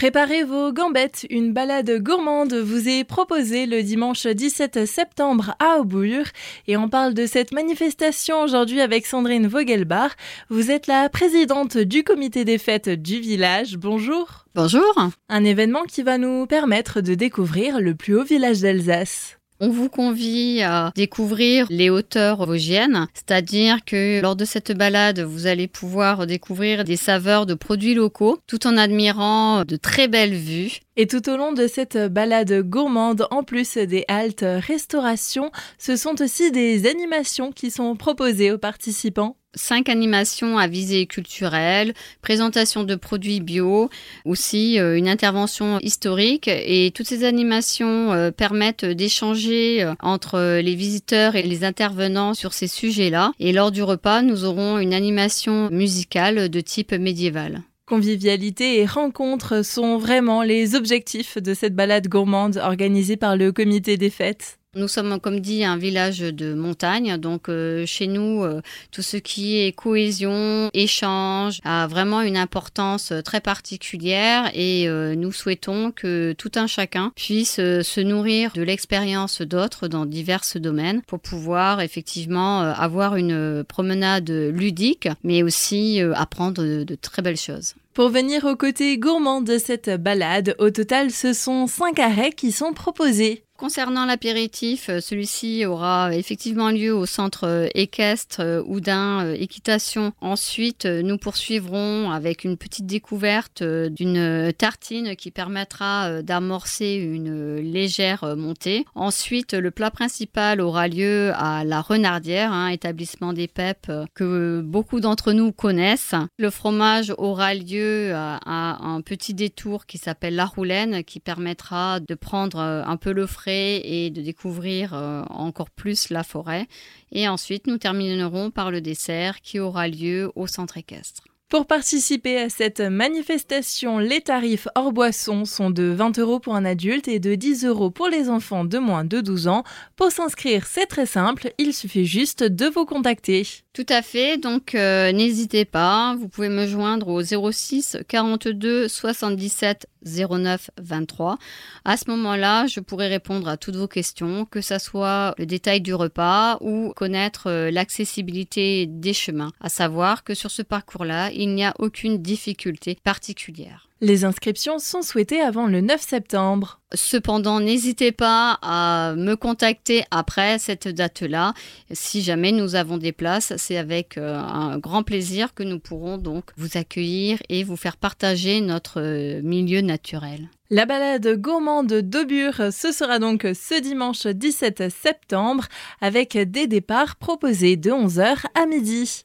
Préparez vos gambettes, une balade gourmande vous est proposée le dimanche 17 septembre à Aubure et on parle de cette manifestation aujourd'hui avec Sandrine Vogelbach. Vous êtes la présidente du comité des fêtes du village. Bonjour. Bonjour. Un événement qui va nous permettre de découvrir le plus haut village d'Alsace. On vous convie à découvrir les hauteurs vosgiennes, c'est-à-dire que lors de cette balade, vous allez pouvoir découvrir des saveurs de produits locaux tout en admirant de très belles vues. Et tout au long de cette balade gourmande, en plus des haltes restauration, ce sont aussi des animations qui sont proposées aux participants cinq animations à visée culturelle, présentation de produits bio, aussi euh, une intervention historique et toutes ces animations euh, permettent d'échanger euh, entre les visiteurs et les intervenants sur ces sujets-là. Et lors du repas, nous aurons une animation musicale de type médiéval. Convivialité et rencontres sont vraiment les objectifs de cette balade gourmande organisée par le comité des fêtes. Nous sommes, comme dit, un village de montagne. Donc, euh, chez nous, euh, tout ce qui est cohésion, échange, a vraiment une importance euh, très particulière. Et nous souhaitons que tout un chacun puisse se nourrir de l'expérience d'autres dans divers domaines pour pouvoir effectivement avoir une promenade ludique, mais aussi apprendre de très belles choses. Pour venir au côté gourmand de cette balade, au total, ce sont cinq arrêts qui sont proposés. Concernant l'apéritif, euh, celui-ci aura effectivement lieu au centre euh, équestre euh, Oudin Équitation. Ensuite, nous poursuivrons avec une petite découverte d'une tartine qui permettra d'amorcer une légère montée. Ensuite, le plat principal aura lieu à la Renardière, un établissement des PEP que beaucoup d'entre nous connaissent. Le fromage aura lieu à un petit détour qui s'appelle la Roulaine qui permettra de prendre un peu le frais et de découvrir euh, encore plus la forêt. Et ensuite, nous terminerons par le dessert qui aura lieu au centre équestre. Pour participer à cette manifestation, les tarifs hors boisson sont de 20 euros pour un adulte et de 10 euros pour les enfants de moins de 12 ans. Pour s'inscrire, c'est très simple, il suffit juste de vous contacter. Tout à fait, donc euh, n'hésitez pas, vous pouvez me joindre au 06 42 77 09 23. À ce moment-là, je pourrai répondre à toutes vos questions, que ce soit le détail du repas ou connaître euh, l'accessibilité des chemins. À savoir que sur ce parcours-là, il n'y a aucune difficulté particulière. Les inscriptions sont souhaitées avant le 9 septembre. Cependant, n'hésitez pas à me contacter après cette date-là. Si jamais nous avons des places, c'est avec euh, un grand plaisir que nous pourrons donc vous accueillir et vous faire partager notre euh, milieu naturel. La balade gourmande d'Aubure, ce sera donc ce dimanche 17 septembre avec des départs proposés de 11h à midi.